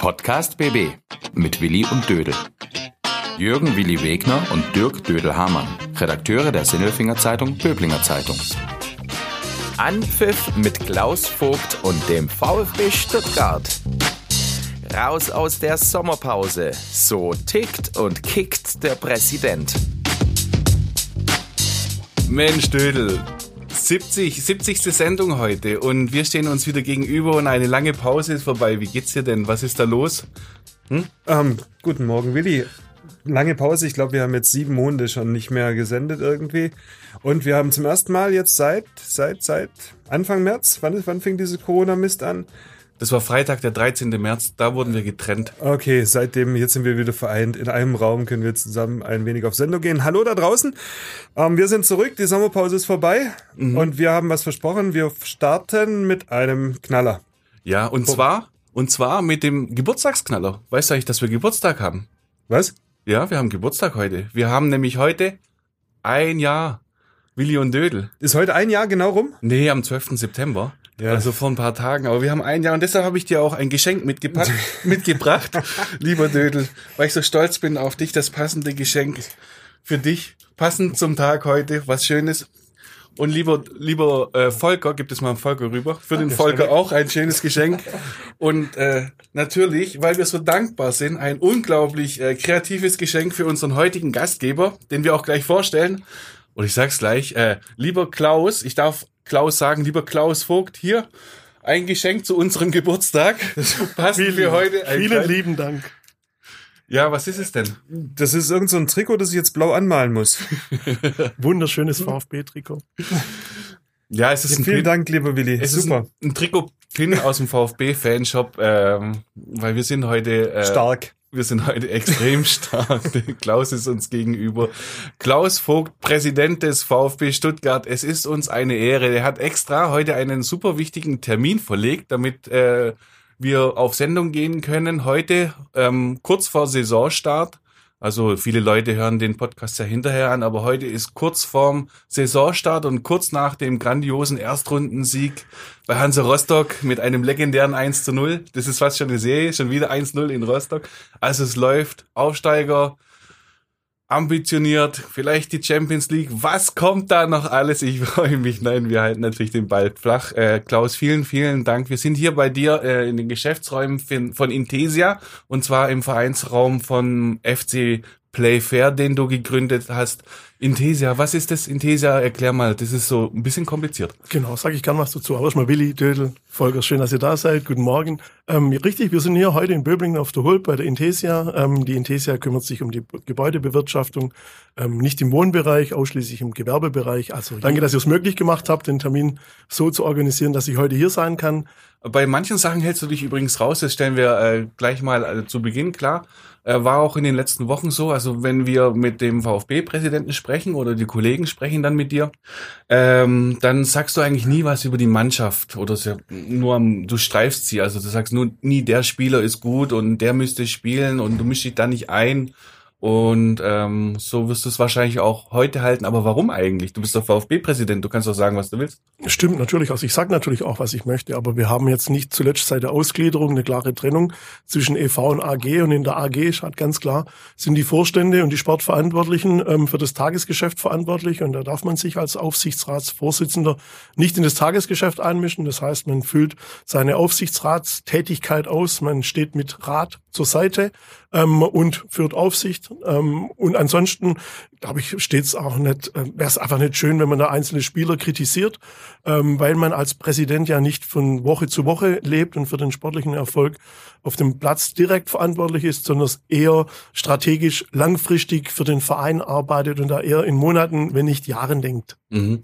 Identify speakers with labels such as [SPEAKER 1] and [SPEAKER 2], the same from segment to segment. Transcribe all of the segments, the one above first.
[SPEAKER 1] Podcast BB mit Willi und Dödel. Jürgen Willi Wegner und Dirk Dödel-Hamann, Redakteure der Sinnelfinger Zeitung Böblinger Zeitung.
[SPEAKER 2] Anpfiff mit Klaus Vogt und dem VfB Stuttgart. Raus aus der Sommerpause. So tickt und kickt der Präsident.
[SPEAKER 3] Mensch, Dödel. 70, 70. Sendung heute und wir stehen uns wieder gegenüber und eine lange Pause ist vorbei. Wie geht's dir denn? Was ist da los?
[SPEAKER 4] Hm? Ähm, guten Morgen, Willi. Lange Pause. Ich glaube, wir haben jetzt sieben Monate schon nicht mehr gesendet irgendwie. Und wir haben zum ersten Mal jetzt seit, seit, seit Anfang März, wann, wann fing diese Corona-Mist an?
[SPEAKER 3] Das war Freitag, der 13. März, da wurden wir getrennt.
[SPEAKER 4] Okay, seitdem, jetzt sind wir wieder vereint. In einem Raum können wir zusammen ein wenig auf Sendung gehen. Hallo da draußen. Ähm, wir sind zurück, die Sommerpause ist vorbei mhm. und wir haben was versprochen. Wir starten mit einem Knaller.
[SPEAKER 3] Ja, und oh. zwar, und zwar mit dem Geburtstagsknaller. Weißt du eigentlich, dass wir Geburtstag haben?
[SPEAKER 4] Was?
[SPEAKER 3] Ja, wir haben Geburtstag heute. Wir haben nämlich heute ein Jahr. Willi und Dödel.
[SPEAKER 4] Ist heute ein Jahr genau rum?
[SPEAKER 3] Nee, am 12. September. Ja. Also vor ein paar Tagen. Aber wir haben ein Jahr und deshalb habe ich dir auch ein Geschenk mitgepackt, mitgebracht, lieber Dödel, weil ich so stolz bin auf dich, das passende Geschenk für dich, passend zum Tag heute, was Schönes. Und lieber, lieber äh, Volker, gibt es mal einen Volker rüber. Für den Volker auch ein schönes Geschenk. Und äh, natürlich, weil wir so dankbar sind, ein unglaublich äh, kreatives Geschenk für unseren heutigen Gastgeber, den wir auch gleich vorstellen. Und ich sag's gleich, äh, lieber Klaus, ich darf Klaus sagen, lieber Klaus Vogt, hier ein Geschenk zu unserem Geburtstag.
[SPEAKER 4] Das passt vielen, wir heute.
[SPEAKER 3] Vielen lieben Dank. Ja, was ist es denn?
[SPEAKER 4] Das ist irgend so ein Trikot, das ich jetzt blau anmalen muss.
[SPEAKER 5] Wunderschönes VfB-Trikot.
[SPEAKER 4] Ja, es ist ja, ein
[SPEAKER 5] Vielen Pin Dank, lieber Willi.
[SPEAKER 3] Es Super. ist ein, ein Trikot-Pin aus dem VfB-Fanshop, ähm, weil wir sind heute
[SPEAKER 4] äh, stark.
[SPEAKER 3] Wir sind heute extrem stark. Klaus ist uns gegenüber. Klaus Vogt, Präsident des VfB Stuttgart. Es ist uns eine Ehre. Er hat extra heute einen super wichtigen Termin verlegt, damit äh, wir auf Sendung gehen können. Heute, ähm, kurz vor Saisonstart. Also viele Leute hören den Podcast ja hinterher an, aber heute ist kurz vorm Saisonstart und kurz nach dem grandiosen Erstrundensieg bei Hansa Rostock mit einem legendären 1 zu 0. Das ist fast schon eine Serie, schon wieder 1-0 in Rostock. Also es läuft. Aufsteiger, ambitioniert, vielleicht die Champions League. Was kommt da noch alles? Ich freue mich. Nein, wir halten natürlich den Ball flach. Äh, Klaus, vielen, vielen Dank. Wir sind hier bei dir äh, in den Geschäftsräumen von Intesia und zwar im Vereinsraum von FC Playfair, den du gegründet hast. Intesia, was ist das Intesia? Erklär mal, das ist so ein bisschen kompliziert.
[SPEAKER 5] Genau, sage ich gern was dazu. Aber erstmal Willi, Dödel, Volker, schön, dass ihr da seid. Guten Morgen. Ähm, richtig, wir sind hier heute in Böblingen auf der Huld bei der Intesia. Ähm, die Intesia kümmert sich um die Gebäudebewirtschaftung, ähm, nicht im Wohnbereich, ausschließlich im Gewerbebereich. Also danke, dass ihr es möglich gemacht habt, den Termin so zu organisieren, dass ich heute hier sein kann.
[SPEAKER 3] Bei manchen Sachen hältst du dich übrigens raus, das stellen wir äh, gleich mal äh, zu Beginn klar. Äh, war auch in den letzten Wochen so. Also wenn wir mit dem VfB-Präsidenten sprechen oder die Kollegen sprechen dann mit dir, ähm, dann sagst du eigentlich nie was über die Mannschaft oder so, nur am, du streifst sie. Also du sagst nur nie, der Spieler ist gut und der müsste spielen und du mischst dich da nicht ein. Und ähm, so wirst du es wahrscheinlich auch heute halten. Aber warum eigentlich? Du bist doch VfB-Präsident, du kannst doch sagen, was du willst.
[SPEAKER 5] Stimmt, natürlich. Also ich sage natürlich auch, was ich möchte, aber wir haben jetzt nicht zuletzt seit der Ausgliederung eine klare Trennung zwischen EV und AG. Und in der AG ist ganz klar, sind die Vorstände und die Sportverantwortlichen ähm, für das Tagesgeschäft verantwortlich. Und da darf man sich als Aufsichtsratsvorsitzender nicht in das Tagesgeschäft einmischen. Das heißt, man füllt seine Aufsichtsratstätigkeit aus, man steht mit Rat zur Seite ähm, und führt Aufsicht. Ähm, und ansonsten, glaube ich, steht es auch nicht, äh, wäre es einfach nicht schön, wenn man da einzelne Spieler kritisiert, ähm, weil man als Präsident ja nicht von Woche zu Woche lebt und für den sportlichen Erfolg auf dem Platz direkt verantwortlich ist, sondern eher strategisch langfristig für den Verein arbeitet und da eher in Monaten, wenn nicht Jahren denkt.
[SPEAKER 3] Mhm.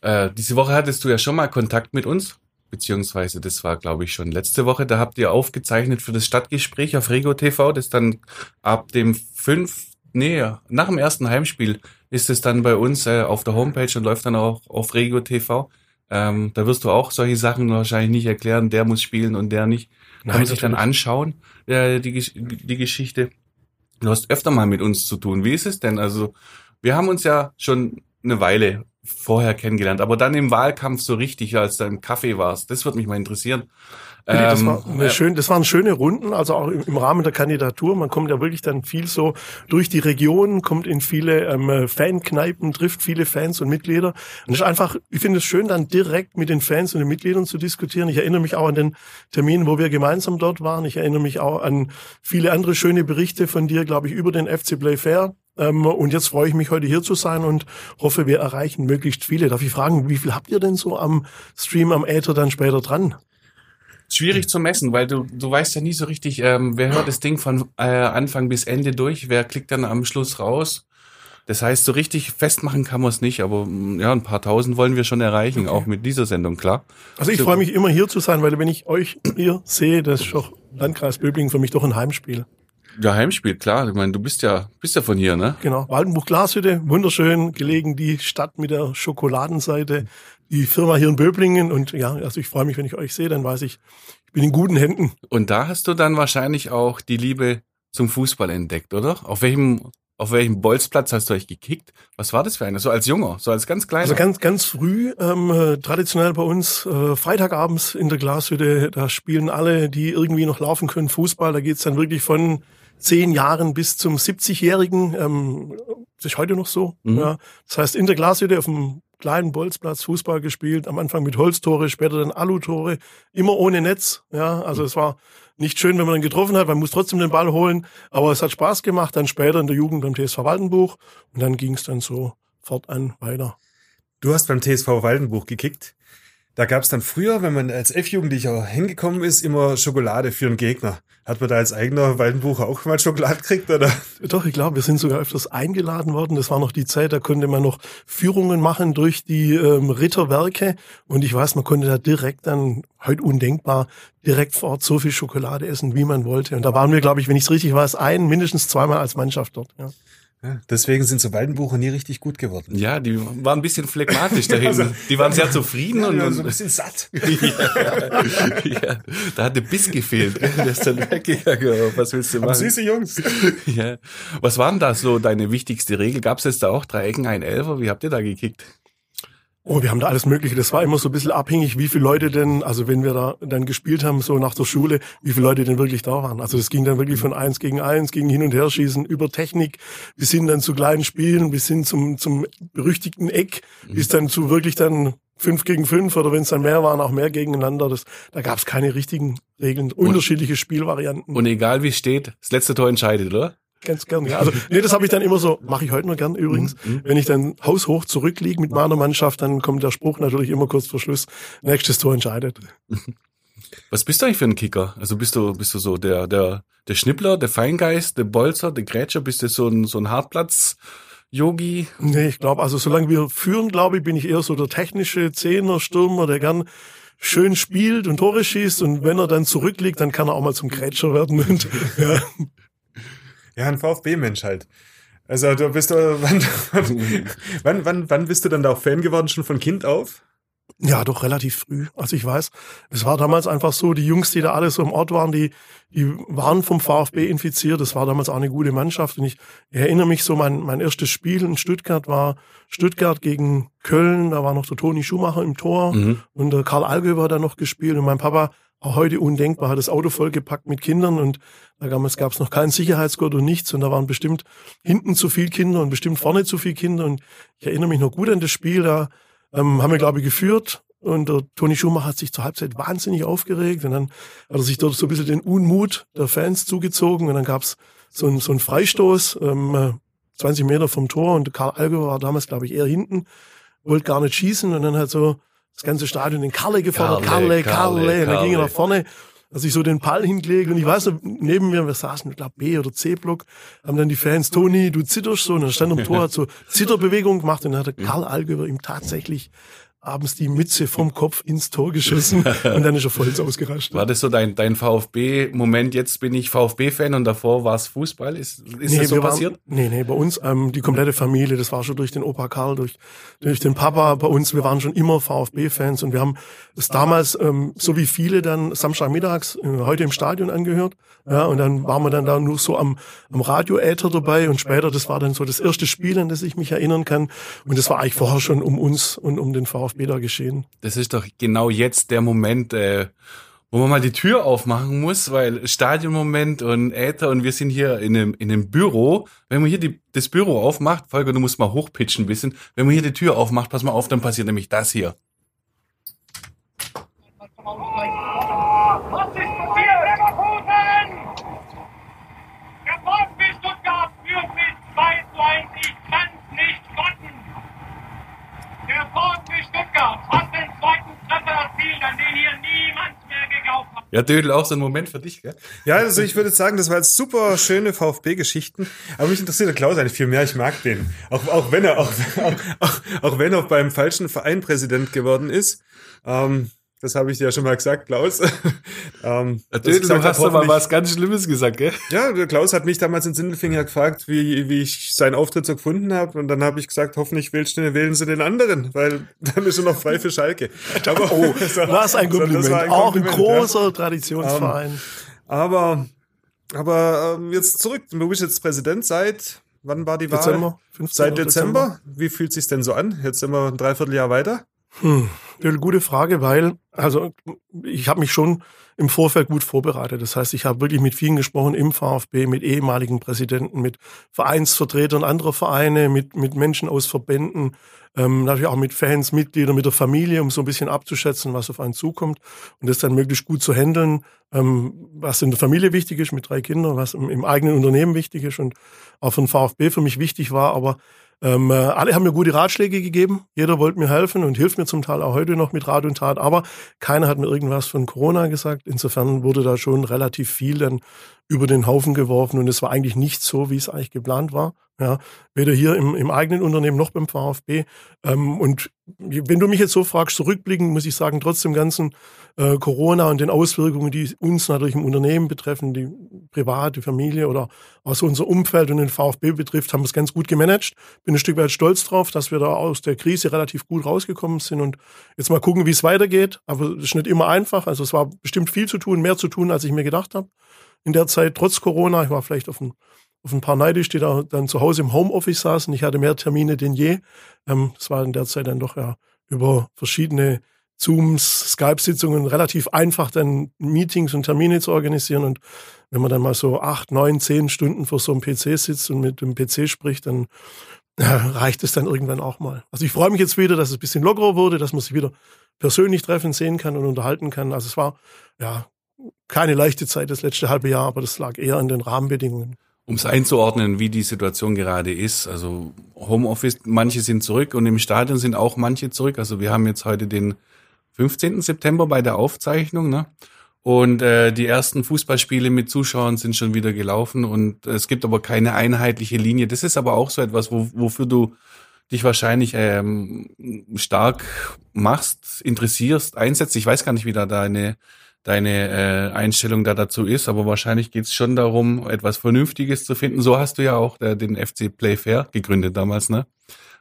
[SPEAKER 3] Äh, diese Woche hattest du ja schon mal Kontakt mit uns beziehungsweise das war, glaube ich, schon letzte Woche. Da habt ihr aufgezeichnet für das Stadtgespräch auf Rego TV, das dann ab dem fünf, nee, nach dem ersten Heimspiel ist es dann bei uns äh, auf der Homepage und läuft dann auch auf Rego TV. Ähm, da wirst du auch solche Sachen wahrscheinlich nicht erklären, der muss spielen und der nicht. Kann man sich dann anschauen, äh, die, die Geschichte. Du hast öfter mal mit uns zu tun. Wie ist es denn? Also, wir haben uns ja schon eine Weile vorher kennengelernt, aber dann im Wahlkampf so richtig, als du im Kaffee warst. Das würde mich mal interessieren.
[SPEAKER 5] Das,
[SPEAKER 3] Ähm,
[SPEAKER 5] war eine schön, das waren schöne Runden, also auch im, Rahmen der Kandidatur. Man kommt ja wirklich dann viel so durch die Region, kommt in viele ähm, Fankneipen, trifft viele Fans und Mitglieder. Und es ist einfach, ich finde es schön, dann direkt mit den Fans und den Mitgliedern zu diskutieren. Ich erinnere mich auch an den Termin, wo wir gemeinsam dort waren. Ich erinnere mich auch an viele andere schöne Berichte von dir, glaube ich, über den FC Playfair. Ähm, und jetzt freue ich mich, heute hier zu sein und hoffe, wir erreichen möglichst viele. Darf ich fragen, wie viel habt ihr denn so am Stream, am Äther dann später dran?
[SPEAKER 3] schwierig zu messen, weil du, du weißt ja nie so richtig, ähm, wer hört das Ding von äh, Anfang bis Ende durch, wer klickt dann am Schluss raus. Das heißt, so richtig festmachen kann man es nicht, aber mm, ja, ein paar tausend wollen wir schon erreichen, auch mit dieser Sendung, klar.
[SPEAKER 5] Also ich freue mich immer hier zu sein, weil wenn ich euch hier sehe, das ist doch Landkreis Böblingen für mich doch ein Heimspiel.
[SPEAKER 3] Ja, Heimspiel, klar. Ich meine, du bist ja, bist ja von hier, ne?
[SPEAKER 5] Genau. Waldenbuch Glashütte, wunderschön gelegen, die Stadt mit der Schokoladenseite, die Firma hier in Böblingen. Und ja, also ich freue mich, wenn ich euch sehe, dann weiß ich, ich bin in guten Händen.
[SPEAKER 3] Und da hast du dann wahrscheinlich auch die Liebe zum Fußball entdeckt, oder? Auf welchem, auf welchem Bolzplatz hast du euch gekickt? Was war das für eine? So als Junger, so als ganz kleiner?
[SPEAKER 5] Also ganz, ganz früh, ähm, äh, traditionell bei uns, äh, Freitagabends in der Glashütte, da spielen alle, die irgendwie noch laufen können, Fußball. Da geht's dann wirklich von zehn Jahren bis zum 70-Jährigen. Ähm, ist heute noch so.
[SPEAKER 3] Mhm.
[SPEAKER 5] Ja. Das heißt, in der Glashütte auf dem kleinen Bolzplatz Fußball gespielt, am Anfang mit Holztore, später dann Alutore, immer ohne Netz. Ja, also es war nicht schön, wenn man dann getroffen hat, man muss trotzdem den Ball holen, aber es hat Spaß gemacht, dann später in der Jugend beim TSV Waldenbuch und dann ging es dann so fortan weiter.
[SPEAKER 4] Du hast beim TSV Waldenbuch gekickt. Da gab es dann früher, wenn man als F-Jugendlicher hingekommen ist, immer Schokolade für einen Gegner. Hat man da als eigener Waldenbucher auch mal Schokolade gekriegt, oder?
[SPEAKER 5] Doch, ich glaube, wir sind sogar öfters eingeladen worden. Das war noch die Zeit, da konnte man noch Führungen machen durch die ähm, Ritterwerke. Und ich weiß, man konnte da direkt dann, heute undenkbar, direkt vor Ort so viel Schokolade essen, wie man wollte. Und da waren wir, glaube ich, wenn ich es richtig weiß, ein, mindestens zweimal als Mannschaft dort. Ja.
[SPEAKER 4] Ja, deswegen sind so Waldenbucher nie richtig gut geworden.
[SPEAKER 3] Ja, die waren ein bisschen phlegmatisch da hinten. Die waren sehr zufrieden und,
[SPEAKER 4] Ja, so ein
[SPEAKER 3] und
[SPEAKER 4] bisschen satt.
[SPEAKER 3] ja, ja, da hat der Biss gefehlt. Der ist dann weggegangen. Was willst du
[SPEAKER 4] Aber
[SPEAKER 3] machen?
[SPEAKER 4] süße Jungs.
[SPEAKER 3] Ja. Was waren da so deine wichtigste Regel? Gab es jetzt da auch drei Ecken, ein Elfer? Wie habt ihr da gekickt?
[SPEAKER 5] Oh, wir haben da alles Mögliche. Das war immer so ein bisschen abhängig, wie viele Leute denn, also wenn wir da dann gespielt haben, so nach der Schule, wie viele Leute denn wirklich da waren. Also das ging dann wirklich von eins gegen eins, gegen hin und her schießen, über Technik, bis hin dann zu kleinen Spielen, bis hin zum, zum berüchtigten Eck, bis dann zu wirklich dann fünf gegen fünf oder wenn es dann mehr waren, auch mehr gegeneinander. Das, da gab es keine richtigen Regeln, unterschiedliche Spielvarianten.
[SPEAKER 3] Und egal wie es steht, das letzte Tor entscheidet, oder?
[SPEAKER 5] Ganz gern, ja. Also, nee, das habe ich dann immer so, mache ich heute noch gern übrigens. Wenn ich dann haushoch zurückliege mit meiner Mannschaft, dann kommt der Spruch natürlich immer kurz vor Schluss, nächstes Tor entscheidet.
[SPEAKER 3] Was bist du eigentlich für ein Kicker? Also bist du, bist du so der, der, der Schnippler, der Feingeist, der Bolzer, der Grätscher? Bist du so ein, so ein Hartplatz? Yogi?
[SPEAKER 5] Nee, ich glaube, also solange wir führen, glaube ich, bin ich eher so der technische Zehner, Stürmer, der gern schön spielt und Tore schießt und wenn er dann zurückliegt, dann kann er auch mal zum Grätscher werden und ja.
[SPEAKER 4] Ja, ein VfB-Mensch halt. Also du bist du, wann, wann, wann, wann bist du dann da auch Fan geworden, schon von Kind auf?
[SPEAKER 5] Ja, doch relativ früh. Also ich weiß, es war damals einfach so, die Jungs, die da alle so im Ort waren, die, die waren vom VfB infiziert. Das war damals auch eine gute Mannschaft. Und ich erinnere mich so, mein, mein erstes Spiel in Stuttgart war Stuttgart gegen Köln. Da war noch der Toni Schumacher im Tor
[SPEAKER 3] Mhm.
[SPEAKER 5] und der Karl Allgäu war da noch gespielt. Und mein Papa, auch heute undenkbar, hat das Auto vollgepackt mit Kindern und da damals gab es noch keinen Sicherheitsgurt und nichts und da waren bestimmt hinten zu viel Kinder und bestimmt vorne zu viel Kinder und ich erinnere mich noch gut an das Spiel, da ähm, haben wir, glaube ich, geführt und der Toni Schumacher hat sich zur Halbzeit wahnsinnig aufgeregt und dann hat er sich dort so ein bisschen den Unmut der Fans zugezogen und dann gab's so einen so einen Freistoß, ähm, äh, 20 Meter vom Tor und Karl Allgäu war damals, glaube ich, eher hinten, wollte gar nicht schießen und dann hat so das ganze Stadion den Karle gefordert,
[SPEAKER 3] Karle,
[SPEAKER 5] Karle, Karle,
[SPEAKER 3] Karle,
[SPEAKER 5] und dann ging er nach vorne, hat sich so den Ball hingelegt. Und ich weiß noch, neben mir, wir saßen, ich glaube B oder C-Block, haben dann die Fans, Toni, du zitterst so, und dann stand am Tor, hat so Zitterbewegung gemacht. Und dann hat der Karl Allgäu ihm tatsächlich abends die Mütze vom Kopf ins Tor geschossen und dann ist er voll ausgerastet.
[SPEAKER 3] War das so dein, dein VfB-Moment, jetzt bin ich VfB-Fan und davor war es Fußball? Ist, ist
[SPEAKER 5] nee,
[SPEAKER 3] das so passiert?
[SPEAKER 5] Waren, nee, nee, bei uns ähm, die komplette Familie, das war schon durch den Opa Karl, durch, durch den Papa bei uns, wir waren schon immer VfB-Fans und wir haben es damals, ähm, so wie viele dann Samstagmittags äh, heute im Stadion angehört. Ja, und dann waren wir dann da nur so am, am Radio-Äther dabei und später, das war dann so das erste Spiel, an das ich mich erinnern kann. Und das war eigentlich vorher schon um uns und um den VfB da geschehen.
[SPEAKER 3] Das ist doch genau jetzt der Moment, äh, wo man mal die Tür aufmachen muss, weil Stadionmoment und Äther und wir sind hier in einem, in einem Büro. Wenn man hier die, das Büro aufmacht, Volker, du musst mal hochpitchen ein bisschen. Wenn man hier die Tür aufmacht, pass mal auf, dann passiert nämlich das hier. Ja, Dödel, auch so ein Moment für dich, gell?
[SPEAKER 4] Ja, also ich würde sagen, das war jetzt super schöne VfB-Geschichten. Aber mich interessiert der Klaus eigentlich viel mehr. Ich mag den. Auch, auch wenn er, auch, auch, auch, auch wenn er beim falschen Verein Präsident geworden ist. Ähm, das habe ich dir ja schon mal gesagt, Klaus. ähm,
[SPEAKER 3] Ja,
[SPEAKER 4] dass ich
[SPEAKER 3] Dödel,
[SPEAKER 4] gesagt
[SPEAKER 3] du hast doch mal was ganz Schlimmes gesagt, gell?
[SPEAKER 4] Ja, der Klaus hat mich damals in Sindelfinger gefragt, wie, wie ich seinen Auftritt so gefunden habe. Und dann habe ich gesagt, hoffentlich wählst du, wählen sie den anderen, weil dann ist er noch frei für Schalke. Aber,
[SPEAKER 5] Oh,
[SPEAKER 4] so-
[SPEAKER 5] was ein
[SPEAKER 4] so- das
[SPEAKER 5] Kompliment.
[SPEAKER 4] war ein
[SPEAKER 5] Auch ein
[SPEAKER 4] Kompliment, ja.
[SPEAKER 5] großer Traditionsverein.
[SPEAKER 4] Aber, aber ähm, jetzt zurück. Du bist jetzt Präsident seit, wann war die Wahl?
[SPEAKER 5] Dezember, 15.
[SPEAKER 4] Seit Dezember. Wie fühlt sich's denn so an? Jetzt sind wir ein Dreivierteljahr weiter.
[SPEAKER 5] Hm, eine gute Frage, weil, also ich habe mich schon im Vorfeld gut vorbereitet. Das heißt, ich habe wirklich mit vielen gesprochen im VfB, mit ehemaligen Präsidenten, mit Vereinsvertretern anderer Vereine, mit, mit Menschen aus Verbänden, ähm, natürlich auch mit Fans, Mitgliedern, mit der Familie, um so ein bisschen abzuschätzen, was auf einen zukommt und das dann möglichst gut zu handeln, ähm, was in der Familie wichtig ist mit drei Kindern, was im, im eigenen Unternehmen wichtig ist und auch den VfB für mich wichtig war, aber ähm, äh, alle haben mir gute Ratschläge gegeben. Jeder wollte mir helfen und hilft mir zum Teil auch heute noch mit Rat und Tat. Aber keiner hat mir irgendwas von Corona gesagt. Insofern wurde da schon relativ viel dann über den Haufen geworfen und es war eigentlich nicht so, wie es eigentlich geplant war. Ja, weder hier im, im eigenen Unternehmen noch beim VfB. Ähm, und wenn du mich jetzt so fragst, zurückblicken, muss ich sagen, trotz dem ganzen äh, Corona und den Auswirkungen, die uns natürlich im Unternehmen betreffen, die private Familie oder aus unser Umfeld und den VfB betrifft, haben wir es ganz gut gemanagt. Bin ein Stück weit stolz drauf, dass wir da aus der Krise relativ gut rausgekommen sind und jetzt mal gucken, wie es weitergeht. Aber es ist nicht immer einfach. Also es war bestimmt viel zu tun, mehr zu tun, als ich mir gedacht habe. In der Zeit, trotz Corona, ich war vielleicht auf ein, auf ein paar neidisch, die da dann zu Hause im Homeoffice saßen. Ich hatte mehr Termine denn je. Ähm, das war in der Zeit dann doch ja über verschiedene Zooms, Skype-Sitzungen relativ einfach, dann Meetings und Termine zu organisieren. Und wenn man dann mal so acht, neun, zehn Stunden vor so einem PC sitzt und mit dem PC spricht, dann äh, reicht es dann irgendwann auch mal. Also ich freue mich jetzt wieder, dass es ein bisschen lockerer wurde, dass man sich wieder persönlich treffen, sehen kann und unterhalten kann. Also es war ja keine leichte Zeit das letzte halbe Jahr, aber das lag eher an den Rahmenbedingungen.
[SPEAKER 3] Um es einzuordnen, wie die Situation gerade ist. Also Homeoffice, manche sind zurück und im Stadion sind auch manche zurück. Also wir haben jetzt heute den 15. September bei der Aufzeichnung, ne? Und äh, die ersten Fußballspiele mit Zuschauern sind schon wieder gelaufen und es gibt aber keine einheitliche Linie. Das ist aber auch so etwas, wo, wofür du dich wahrscheinlich ähm, stark machst, interessierst, einsetzt. Ich weiß gar nicht, wie da deine, deine äh, Einstellung da dazu ist, aber wahrscheinlich geht's schon darum, etwas Vernünftiges zu finden. So hast du ja auch äh, den FC Playfair gegründet damals, ne?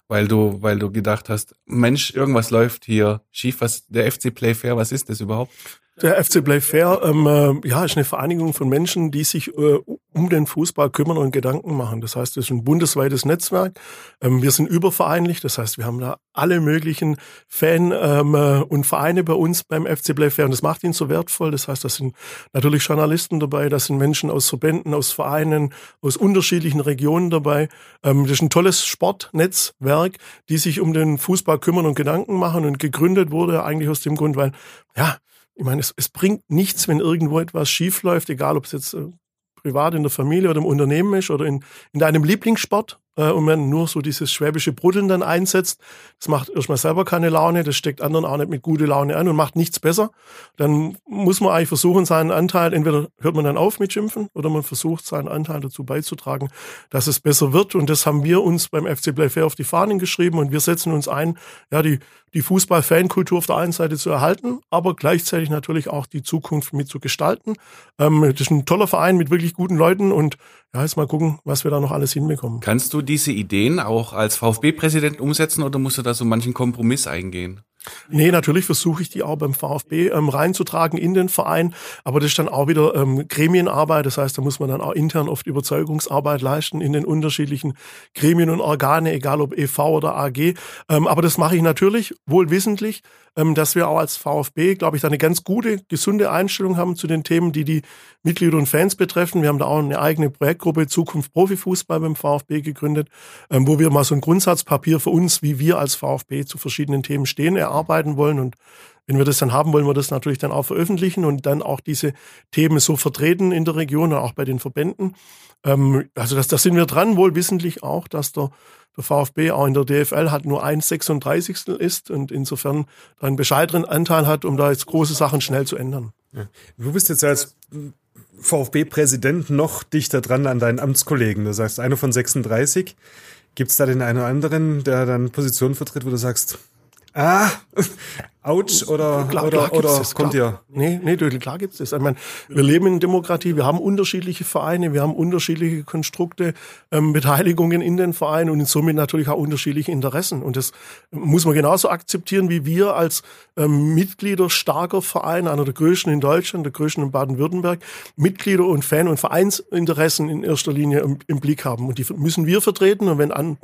[SPEAKER 3] Weil du, weil du gedacht hast, Mensch, irgendwas läuft hier schief. Was der FC Playfair, was ist das überhaupt?
[SPEAKER 5] Der FC Play Fair ähm, äh, ja, ist eine Vereinigung von Menschen, die sich äh, um den Fußball kümmern und Gedanken machen. Das heißt, es ist ein bundesweites Netzwerk. Ähm, wir sind übervereinlich, das heißt, wir haben da alle möglichen Fan ähm, äh, und Vereine bei uns beim FC Play Fair und das macht ihn so wertvoll. Das heißt, da sind natürlich Journalisten dabei, da sind Menschen aus Verbänden, aus Vereinen, aus unterschiedlichen Regionen dabei. Ähm, das ist ein tolles Sportnetzwerk, die sich um den Fußball kümmern und Gedanken machen und gegründet wurde eigentlich aus dem Grund, weil ja, ich meine, es, es bringt nichts, wenn irgendwo etwas schief läuft, egal ob es jetzt äh, privat in der Familie oder im Unternehmen ist oder in, in deinem Lieblingssport. äh, und man nur so dieses schwäbische Bruddeln dann einsetzt. Das macht erstmal selber keine Laune, das steckt anderen auch nicht mit gute Laune an und macht nichts besser. Dann muss man eigentlich versuchen, seinen Anteil, entweder hört man dann auf mit Schimpfen oder man versucht, seinen Anteil dazu beizutragen, dass es besser wird. Und das haben wir uns beim FC Playfair auf die Fahnen geschrieben und wir setzen uns ein, ja, die, die Fußball-Fankultur auf der einen Seite zu erhalten, aber gleichzeitig natürlich auch die Zukunft mit zu gestalten. Ähm, das ist ein toller Verein mit wirklich guten Leuten und ja, jetzt mal gucken, was wir da noch alles hinbekommen.
[SPEAKER 3] Kannst du diese Ideen auch als VfB-Präsident umsetzen oder musst du da so manchen Kompromiss eingehen?
[SPEAKER 5] Nee, natürlich versuche ich die auch beim VfB ähm, reinzutragen in den Verein, aber das ist dann auch wieder ähm, Gremienarbeit, das heißt, da muss man dann auch intern oft Überzeugungsarbeit leisten in den unterschiedlichen Gremien und Organe, egal ob EV oder AG. Ähm, aber das mache ich natürlich wohlwissentlich, ähm, dass wir auch als VfB, glaube ich, da eine ganz gute, gesunde Einstellung haben zu den Themen, die die Mitglieder und Fans betreffen. Wir haben da auch eine eigene Projektgruppe Zukunft Profifußball beim VfB gegründet, ähm, wo wir mal so ein Grundsatzpapier für uns, wie wir als VfB zu verschiedenen Themen stehen, erarbeiten wollen und wenn wir das dann haben, wollen wir das natürlich dann auch veröffentlichen und dann auch diese Themen so vertreten in der Region und auch bei den Verbänden. Ähm, also das, das sind wir dran, wohl wissentlich auch, dass der, der VfB auch in der DFL hat nur ein 36. ist und insofern einen bescheidenen Anteil hat, um da jetzt große Sachen schnell zu ändern.
[SPEAKER 4] Ja. Du bist jetzt als VfB-Präsident noch dichter dran an deinen Amtskollegen. Das heißt, einer von 36. Gibt es da den einen oder anderen, der dann Positionen vertritt, wo du sagst, ah, Autsch oder,
[SPEAKER 5] Klar,
[SPEAKER 4] oder,
[SPEAKER 5] klar
[SPEAKER 4] oder
[SPEAKER 5] das,
[SPEAKER 4] kommt
[SPEAKER 5] klar.
[SPEAKER 4] ihr?
[SPEAKER 5] Nee, nee, Dödel, klar gibt's das. Ich meine, wir leben in Demokratie, wir haben unterschiedliche Vereine, wir haben unterschiedliche Konstrukte, ähm, Beteiligungen in den Vereinen und somit natürlich auch unterschiedliche Interessen. Und das muss man genauso akzeptieren, wie wir als ähm, Mitglieder starker Verein, einer der größten in Deutschland, der größten in Baden-Württemberg, Mitglieder und Fan- und Vereinsinteressen in erster Linie im, im Blick haben. Und die müssen wir vertreten. Und wenn an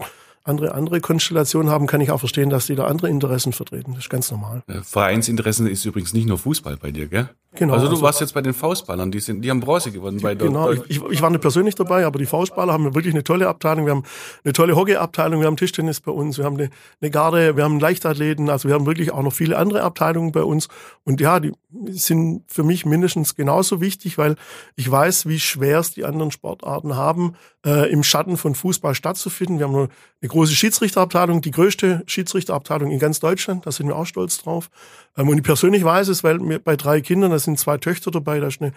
[SPEAKER 5] andere andere Konstellationen haben, kann ich auch verstehen, dass die da andere Interessen vertreten. Das ist ganz normal.
[SPEAKER 3] Äh, Vereinsinteressen ist übrigens nicht nur Fußball bei dir, gell?
[SPEAKER 5] Genau,
[SPEAKER 3] Also du
[SPEAKER 5] also-
[SPEAKER 3] warst jetzt bei den Faustballern, die sind, die haben Bronze gewonnen bei der,
[SPEAKER 5] Genau, ich, ich, ich war nicht persönlich dabei, aber die Faustballer haben wirklich eine tolle Abteilung. Wir haben eine tolle Hockeyabteilung, wir haben Tischtennis bei uns, wir haben eine, eine Garde, wir haben Leichtathleten, also wir haben wirklich auch noch viele andere Abteilungen bei uns. Und ja, die sind für mich mindestens genauso wichtig, weil ich weiß, wie schwer es die anderen Sportarten haben, äh, im Schatten von Fußball stattzufinden. Wir haben eine große Schiedsrichterabteilung, die größte Schiedsrichterabteilung in ganz Deutschland, da sind wir auch stolz drauf. Ähm, und ich persönlich weiß es, weil mir bei drei Kindern, da sind zwei Töchter dabei, da ist eine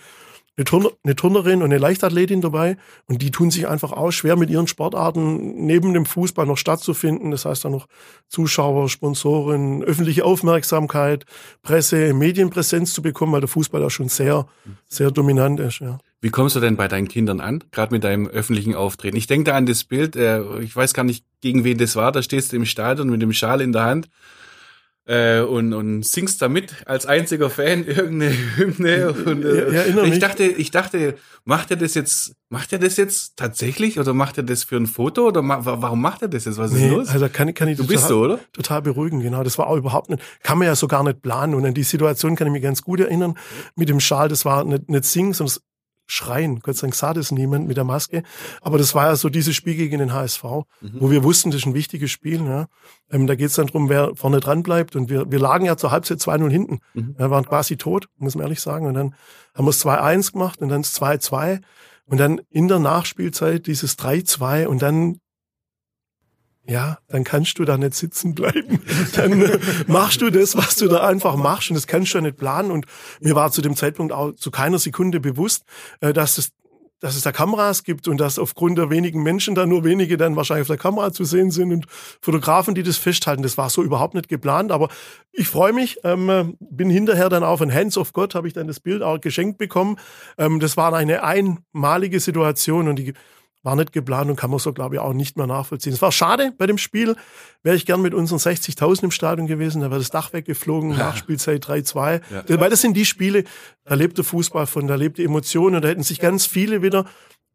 [SPEAKER 5] eine, Turner, eine Turnerin und eine Leichtathletin dabei und die tun sich einfach auch schwer mit ihren Sportarten neben dem Fußball noch stattzufinden. Das heißt dann noch Zuschauer, Sponsoren, öffentliche Aufmerksamkeit, Presse, Medienpräsenz zu bekommen, weil der Fußball da schon sehr, sehr dominant ist. Ja.
[SPEAKER 3] Wie kommst du denn bei deinen Kindern an, gerade mit deinem öffentlichen Auftreten? Ich denke da an das Bild, äh, ich weiß gar nicht, gegen wen das war, da stehst du im Stadion mit dem Schal in der Hand äh, und, und singst da mit als einziger Fan irgendeine Hymne. Und, äh,
[SPEAKER 5] Ja,
[SPEAKER 3] ich
[SPEAKER 5] mich.
[SPEAKER 3] dachte, ich dachte, macht er das jetzt, macht er das jetzt tatsächlich oder macht er das für ein Foto oder ma wa- warum macht er das jetzt? Was ist
[SPEAKER 5] Nee,
[SPEAKER 3] los?
[SPEAKER 5] also kann, ich- kann ich
[SPEAKER 3] Du
[SPEAKER 5] total,
[SPEAKER 3] bist so, oder?
[SPEAKER 5] total beruhigen, genau. Das war auch überhaupt nicht, kann man ja so gar nicht planen. Und an die Situation kann ich mich ganz gut erinnern. Mit dem Schal, das war nicht, nicht singen, sondern Schreien. Gott sei Dank sah das niemand mit der Maske. Aber das war ja so dieses Spiel gegen den HSV, wo wir wussten, das ist ein wichtiges Spiel. Ja. Ähm, da geht es dann drum, wer vorne dran bleibt. Und wir, wir lagen ja zur Halbzeit 2-0 hinten. Wir waren quasi tot, muss man ehrlich sagen. Und dann haben wir es 2-1 gemacht und dann das 2-2. Und dann in der Nachspielzeit dieses 3-2 und dann ja, dann kannst du da nicht sitzen bleiben. Dann äh, machst du das, was du da einfach machst und das kannst du ja nicht planen. Und mir war zu dem Zeitpunkt auch zu keiner Sekunde bewusst, äh, dass es dass es da Kameras gibt und dass aufgrund der wenigen Menschen da nur wenige dann wahrscheinlich auf der Kamera zu sehen sind und Fotografen, die das festhalten. Das war so überhaupt nicht geplant, aber ich freue mich, ähm, äh, bin hinterher dann auf ein Hands of God, habe ich dann das Bild auch geschenkt bekommen. Ähm, das war eine einmalige Situation und die war nicht geplant und kann man so, glaube ich, auch nicht mehr nachvollziehen. Es war schade bei dem Spiel. Wäre ich gern mit unseren 60.000 im Stadion gewesen, da wäre das Dach weggeflogen, Nachspielzeit 3-2. Weil das sind die Spiele, da lebt der Fußball von, da lebt die Emotion und da hätten sich ganz viele wieder,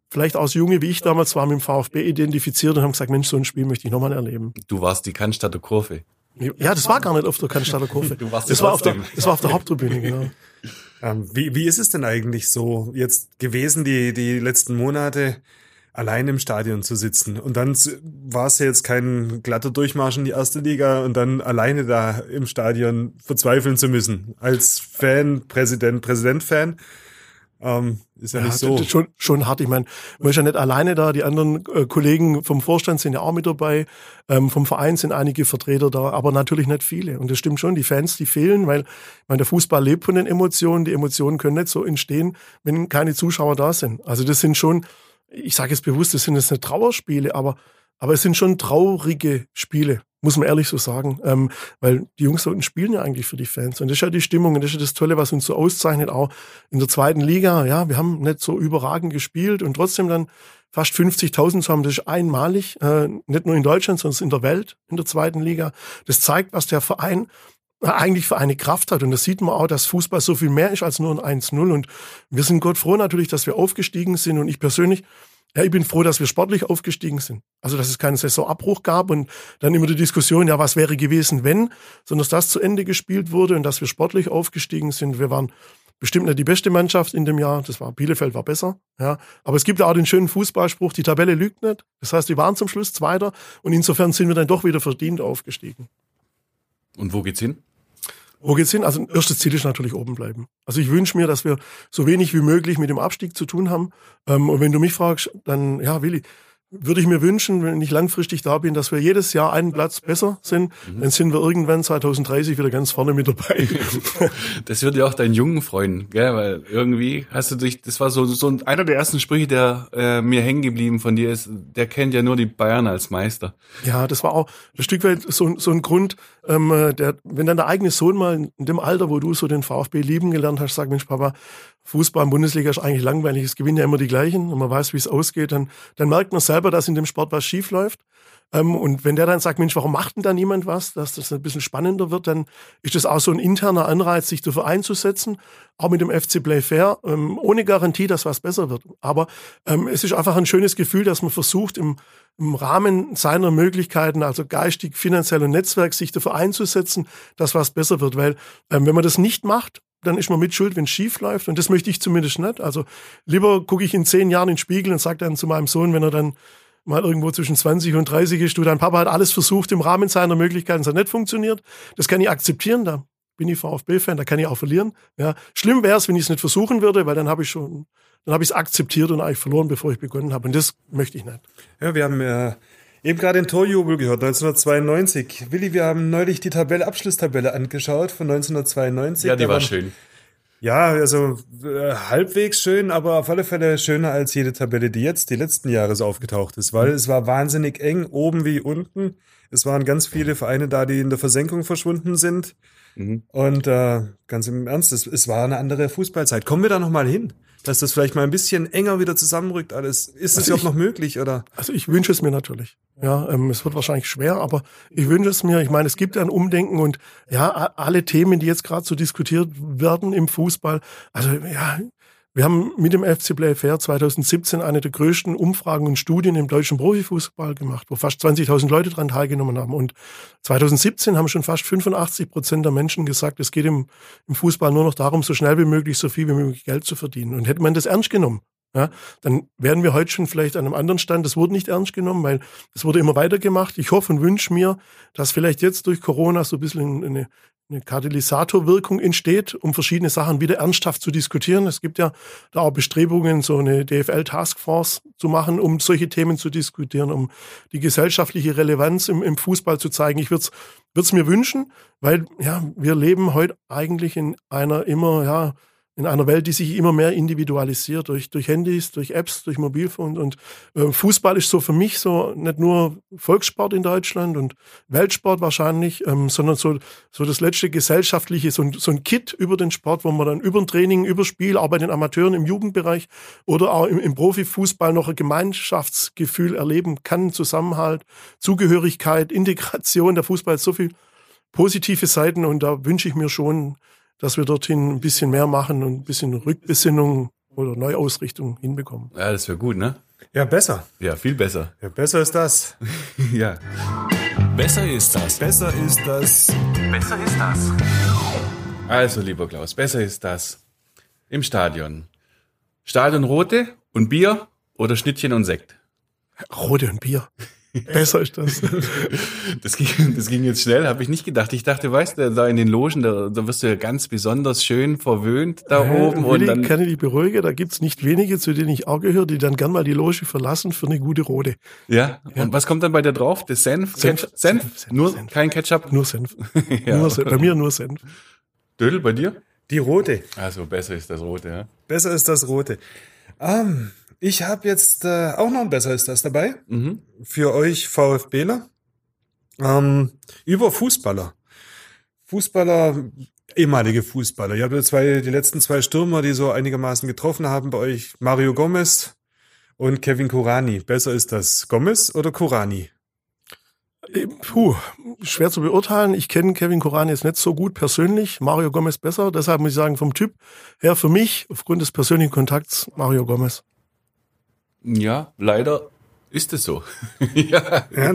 [SPEAKER 5] vielleicht aus Junge wie ich damals war, mit dem VfB identifiziert und haben gesagt, Mensch, so ein Spiel möchte ich nochmal erleben.
[SPEAKER 3] Du warst die Cannstatter Kurve.
[SPEAKER 5] Ja, das war gar nicht auf der Cannstatter Kurve.
[SPEAKER 3] Du warst
[SPEAKER 5] das,
[SPEAKER 3] ja
[SPEAKER 5] war auf der,
[SPEAKER 3] trotzdem.
[SPEAKER 5] das war auf der Haupttribüne, genau.
[SPEAKER 4] Ähm, wie, wie ist es denn eigentlich so jetzt gewesen, die, die letzten Monate allein im Stadion zu sitzen? Und dann war es ja jetzt kein glatter Durchmarsch in die erste Liga und dann alleine da im Stadion verzweifeln zu müssen. Als Fan, Präsident, Präsident-Fan. Ähm, ist ja,
[SPEAKER 5] Ja,
[SPEAKER 4] nicht so.
[SPEAKER 5] schon, schon hart. Ich meine, man ist ja nicht alleine da. Die anderen äh, Kollegen vom Vorstand sind ja auch mit dabei. Ähm, vom Verein sind einige Vertreter da, aber natürlich nicht viele. Und das stimmt schon. Die Fans, die fehlen, weil ich meine, der Fußball lebt von den Emotionen. Die Emotionen können nicht so entstehen, wenn keine Zuschauer da sind. Also das sind schon, ich sage jetzt bewusst, das sind jetzt nicht Trauerspiele, aber, aber es sind schon traurige Spiele. Muss man ehrlich so sagen. Ähm, weil die Jungs da unten spielen ja eigentlich für die Fans. Und das ist ja die Stimmung und das ist ja das Tolle, was uns so auszeichnet, auch in der zweiten Liga. Ja, wir haben nicht so überragend gespielt und trotzdem dann fast 50.000 zu haben, das ist einmalig. Äh, nicht nur in Deutschland, sondern in der Welt, in der zweiten Liga. Das zeigt, was der Verein eigentlich für eine Kraft hat. Und das sieht man auch, dass Fußball so viel mehr ist als nur ein 1-0. Und wir sind Gott froh natürlich, dass wir aufgestiegen sind. Und ich persönlich, ja, ich bin froh, dass wir sportlich aufgestiegen sind. Also, dass es keinen Saisonabbruch gab und dann immer die Diskussion, ja, was wäre gewesen, wenn, sondern dass das zu Ende gespielt wurde und dass wir sportlich aufgestiegen sind. Wir waren bestimmt nicht die beste Mannschaft in dem Jahr. Das war, Bielefeld war besser, ja. Aber es gibt ja auch den schönen Fußballspruch, die Tabelle lügt nicht. Das heißt, wir waren zum Schluss Zweiter und insofern sind wir dann doch wieder verdient aufgestiegen.
[SPEAKER 3] Und wo geht's hin?
[SPEAKER 5] Wo geht's hin? Also erstes Ziel ist natürlich oben bleiben. Also ich wünsche mir, dass wir so wenig wie möglich mit dem Abstieg zu tun haben. Ähm, und wenn du mich fragst, dann ja, Willi, würde ich mir wünschen, wenn ich langfristig da bin, dass wir jedes Jahr einen Platz besser sind. Dann sind wir irgendwann 2030 wieder ganz vorne mit dabei.
[SPEAKER 3] Das wird ja auch deinen Jungen freuen, gell? Weil irgendwie hast du dich, das war so, so ein- einer der ersten Sprüche, der äh, mir hängen geblieben von dir ist, der kennt ja nur die Bayern als Meister.
[SPEAKER 5] Ja, das war auch ein Stück weit so, so ein Grund, ähm, äh, der, wenn dann der eigene Sohn mal in dem Alter, wo du so den VfB lieben gelernt hast, sagt, Mensch, Papa, Fußball in Bundesliga ist eigentlich langweilig, es gewinnen ja immer die gleichen und man weiß, wie es ausgeht, dann, dann merkt man selber, dass in dem Sport was schief läuft. Ähm, und wenn der dann sagt, Mensch, warum macht denn da niemand was, dass das ein bisschen spannender wird, dann ist das auch so ein interner Anreiz, sich dafür einzusetzen, auch mit dem FC Play Fair, ähm, ohne Garantie, dass was besser wird. Aber ähm, es ist einfach ein schönes Gefühl, dass man versucht, im, im Rahmen seiner Möglichkeiten, also geistig, finanziell und Netzwerk, sich dafür einzusetzen, dass was besser wird. Weil ähm, wenn man das nicht macht, dann ist man mit schuld, wenn es schief läuft. Und das möchte ich zumindest nicht. Also lieber gucke ich in zehn Jahren in den Spiegel und sage dann zu meinem Sohn, wenn er dann mal irgendwo zwischen 20 und 30 ist, du, dein Papa hat alles versucht im Rahmen seiner Möglichkeiten, es hat nicht funktioniert. Das kann ich akzeptieren, da bin ich VfB-Fan, da kann ich auch verlieren. Ja. Schlimm wäre es, wenn ich es nicht versuchen würde, weil dann habe ich schon, dann habe ich es akzeptiert und eigentlich verloren, bevor ich begonnen habe. Und das möchte ich nicht.
[SPEAKER 4] Ja, wir haben äh, eben gerade den Torjubel gehört, 1992. Willi, wir haben neulich die Tabelle, Abschlusstabelle angeschaut von 1992.
[SPEAKER 3] Ja, die
[SPEAKER 4] Da
[SPEAKER 3] war
[SPEAKER 4] waren-
[SPEAKER 3] schön.
[SPEAKER 4] Ja, also äh, halbwegs schön, aber auf alle Fälle schöner als jede Tabelle, die jetzt die letzten Jahre so aufgetaucht ist, weil es war wahnsinnig eng, oben wie unten. Es waren ganz viele Vereine da, die in der Versenkung verschwunden sind.
[SPEAKER 3] Mhm.
[SPEAKER 4] Und äh, ganz im Ernst, es, es war eine andere Fußballzeit. Kommen wir da noch mal hin, dass das vielleicht mal ein bisschen enger wieder zusammenrückt alles. Ist es
[SPEAKER 5] Also
[SPEAKER 4] überhaupt noch möglich oder?
[SPEAKER 5] Also ich wünsche es mir natürlich. Ja, ähm, es wird wahrscheinlich schwer, aber ich wünsche es mir. Ich meine, es gibt ein Umdenken und ja, alle Themen, die jetzt gerade so diskutiert werden im Fußball. Also ja, wir haben mit dem FC Play Fair 2017 eine der größten Umfragen und Studien im deutschen Profifußball gemacht, wo fast 20.000 Leute dran teilgenommen haben. Und 2017 haben schon fast 85 Prozent der Menschen gesagt, es geht im, im Fußball nur noch darum, so schnell wie möglich, so viel wie möglich Geld zu verdienen. Und hätte man das ernst genommen, ja, dann wären wir heute schon vielleicht an einem anderen Stand. Das wurde nicht ernst genommen, weil es wurde immer weitergemacht. Ich hoffe und wünsche mir, dass vielleicht jetzt durch Corona so ein bisschen eine, eine Katalysatorwirkung entsteht, um verschiedene Sachen wieder ernsthaft zu diskutieren. Es gibt ja da auch Bestrebungen, so eine DFL-Taskforce zu machen, um solche Themen zu diskutieren, um die gesellschaftliche Relevanz im, im Fußball zu zeigen. Ich würde es mir wünschen, weil ja, wir leben heute eigentlich in einer immer, ja, in einer Welt, die sich immer mehr individualisiert durch, durch Handys, durch Apps, durch Mobilfunk. Und äh, Fußball ist so für mich so nicht nur Volkssport in Deutschland und Weltsport wahrscheinlich, ähm, sondern so, so das letzte gesellschaftliche, so ein, so ein Kit über den Sport, wo man dann über ein Training, über Spiel, auch bei den Amateuren im Jugendbereich oder auch im, im Profifußball noch ein Gemeinschaftsgefühl erleben kann, Zusammenhalt, Zugehörigkeit, Integration. Der Fußball hat so viel positive Seiten und da wünsche ich mir schon, dass wir dorthin ein bisschen mehr machen und ein bisschen Rückbesinnung oder Neuausrichtung hinbekommen.
[SPEAKER 3] Ja, das wäre gut, ne?
[SPEAKER 4] Ja, besser.
[SPEAKER 3] Ja, viel besser.
[SPEAKER 4] Ja, besser ist das.
[SPEAKER 3] ja.
[SPEAKER 1] Besser ist das.
[SPEAKER 4] Besser ist das.
[SPEAKER 1] Besser ist das.
[SPEAKER 3] Also, lieber Klaus, besser ist das. Im Stadion. Stadion Rote und Bier oder Schnittchen und Sekt?
[SPEAKER 5] Rote und Bier. Besser ist das.
[SPEAKER 3] Das ging, das ging jetzt schnell, habe ich nicht gedacht. Ich dachte, weißt du, da in den Logen, da, da wirst du ja ganz besonders schön verwöhnt da oben.
[SPEAKER 5] Willi,
[SPEAKER 3] Und dann,
[SPEAKER 5] kann ich dich beruhigen, da gibt's nicht wenige, zu denen ich auch gehöre, die dann gern mal die Loge verlassen für eine gute Rote.
[SPEAKER 3] ja, und was kommt dann bei dir drauf? Das Senf?
[SPEAKER 5] Senf?
[SPEAKER 3] Senf?
[SPEAKER 5] Senf, Senf,
[SPEAKER 3] Nur
[SPEAKER 5] Senf.
[SPEAKER 3] kein Ketchup?
[SPEAKER 5] Nur Senf.
[SPEAKER 3] Ja.
[SPEAKER 5] nur Senf. Bei mir nur Senf.
[SPEAKER 3] Dödel bei dir?
[SPEAKER 4] Die rote.
[SPEAKER 3] Also besser ist das rote, ja.
[SPEAKER 4] Besser ist das rote. Ähm, ich habe jetzt äh, auch noch ein Besser ist das dabei.
[SPEAKER 3] Mhm.
[SPEAKER 4] Für euch VfBler. Ähm, über Fußballer. Fußballer, ehemalige Fußballer. Ihr habt ja zwei, die letzten zwei Stürmer, die so einigermaßen getroffen haben bei euch. Mario Gomez und Kevin Kurani. Besser ist das Gomez oder Kurani?
[SPEAKER 5] Äh, Puh, schwer zu beurteilen. Ich kenne Kevin Koran jetzt nicht so gut persönlich. Mario Gomez besser. Deshalb muss ich sagen, vom Typ her für mich, aufgrund des persönlichen Kontakts, Mario Gomez.
[SPEAKER 3] Ja, leider ist es so. ja.
[SPEAKER 4] Ja,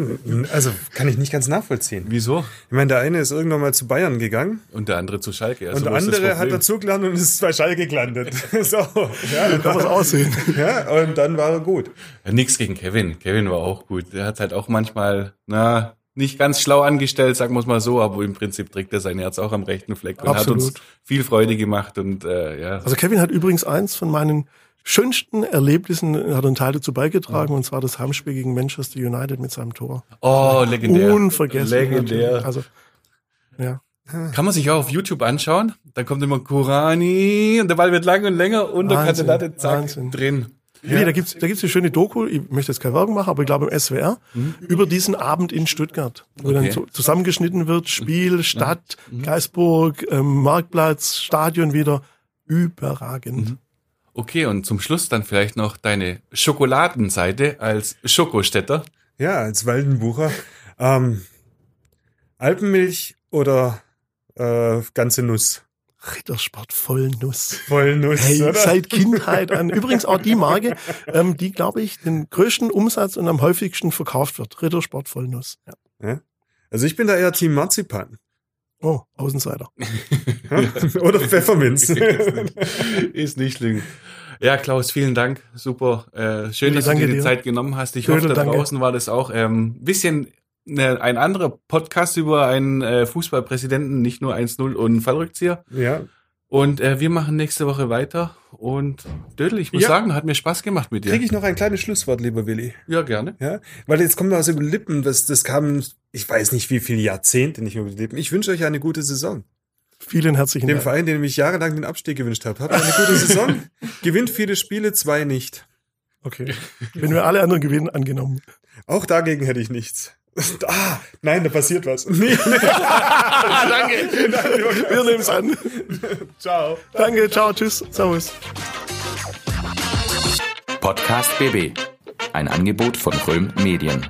[SPEAKER 4] also kann ich nicht ganz nachvollziehen.
[SPEAKER 3] Wieso?
[SPEAKER 4] Ich meine, der eine ist irgendwann mal zu Bayern gegangen
[SPEAKER 3] Und der andere zu Schalke. Also
[SPEAKER 4] und der andere hat dazu gelernt und ist bei Schalke gelandet. so, ja,
[SPEAKER 5] Kann was aussehen.
[SPEAKER 4] ja, und dann war er gut.
[SPEAKER 3] Ja, nix gegen Kevin. Kevin war auch gut. Der hat halt auch manchmal, na, nicht ganz schlau angestellt, sagen wir es mal so, aber im Prinzip trägt er sein Herz auch am rechten Fleck und
[SPEAKER 5] Absolut.
[SPEAKER 3] hat uns viel Freude gemacht und äh, ja.
[SPEAKER 5] Also Kevin hat übrigens eins von meinen schönsten Erlebnissen, hat einen Teil dazu beigetragen, und zwar das Heimspiel gegen Manchester United mit seinem Tor.
[SPEAKER 3] Oh, legendär.
[SPEAKER 5] Unvergessen.
[SPEAKER 3] Legendär.
[SPEAKER 5] Also, ja.
[SPEAKER 3] Kann man sich auch auf YouTube anschauen. Da kommt immer Kurani und der Ball wird lang und länger und der
[SPEAKER 5] Wahnsinn,
[SPEAKER 3] zack
[SPEAKER 5] Wahnsinn.
[SPEAKER 3] drin.
[SPEAKER 5] Nee, da gibt's da gibt's eine schöne Doku, ich möchte jetzt keine Werbung machen, aber ich glaube im SWR, über diesen Abend in Stuttgart, wo dann
[SPEAKER 3] Okay.
[SPEAKER 5] so zusammengeschnitten wird, Spiel, Stadt, Geisburg, ähm, Marktplatz, Stadion wieder, überragend.
[SPEAKER 3] Okay, und zum Schluss dann vielleicht noch deine Schokoladenseite als Schokostädter.
[SPEAKER 4] Ja, als Waldenbucher. Ähm, Alpenmilch oder äh, ganze Nuss?
[SPEAKER 5] Rittersport voll Nuss.
[SPEAKER 4] Vollnuss,
[SPEAKER 5] Hey,
[SPEAKER 4] oder?
[SPEAKER 5] seit Kindheit an. Übrigens auch die Marke, ähm, die, glaube ich, den größten Umsatz und am häufigsten verkauft wird. Rittersport Vollnuss. Ja.
[SPEAKER 4] Also ich bin da eher Team Marzipan.
[SPEAKER 5] Oh, Außenseiter.
[SPEAKER 4] oder Pfefferminz.
[SPEAKER 3] Ist nicht schlimm. Ja, Klaus, vielen Dank. Super. Äh, schön, dass du dir
[SPEAKER 5] danke
[SPEAKER 3] die
[SPEAKER 5] dir.
[SPEAKER 3] Zeit genommen hast. Ich
[SPEAKER 5] Bitte,
[SPEAKER 3] hoffe, da
[SPEAKER 5] danke.
[SPEAKER 3] draußen war das auch ähm, bisschen ne, ein anderer Podcast über einen äh, Fußballpräsidenten, nicht nur 1-0 und Fallrückzieher.
[SPEAKER 4] ja,
[SPEAKER 3] Und äh, wir machen nächste Woche weiter. Und Dödel, ich muss
[SPEAKER 4] Ja.
[SPEAKER 3] sagen, hat mir Spaß gemacht mit dir.
[SPEAKER 4] kriege ich noch ein kleines Schlusswort, lieber Willi.
[SPEAKER 3] Ja, gerne.
[SPEAKER 4] Ja, weil jetzt kommt aus den Lippen, das, das kam, ich weiß nicht wie viele Jahrzehnte nicht mehr über die Lippen. Ich wünsche euch eine gute Saison.
[SPEAKER 5] Vielen herzlichen
[SPEAKER 4] Dem
[SPEAKER 5] Dank.
[SPEAKER 4] Verein, dem ich jahrelang den Abstieg gewünscht habe. Habt eine gute Saison, gewinnt viele Spiele, zwei nicht.
[SPEAKER 5] Okay. Wenn wir alle anderen gewinnen, angenommen.
[SPEAKER 4] Auch dagegen hätte ich nichts. Ah, nein, da passiert was. Nee,
[SPEAKER 5] Danke. Wir nehmen es an.
[SPEAKER 4] ciao.
[SPEAKER 5] Danke, ciao, tschüss, servus.
[SPEAKER 1] Podcast BB. Ein Angebot von Röhm Medien.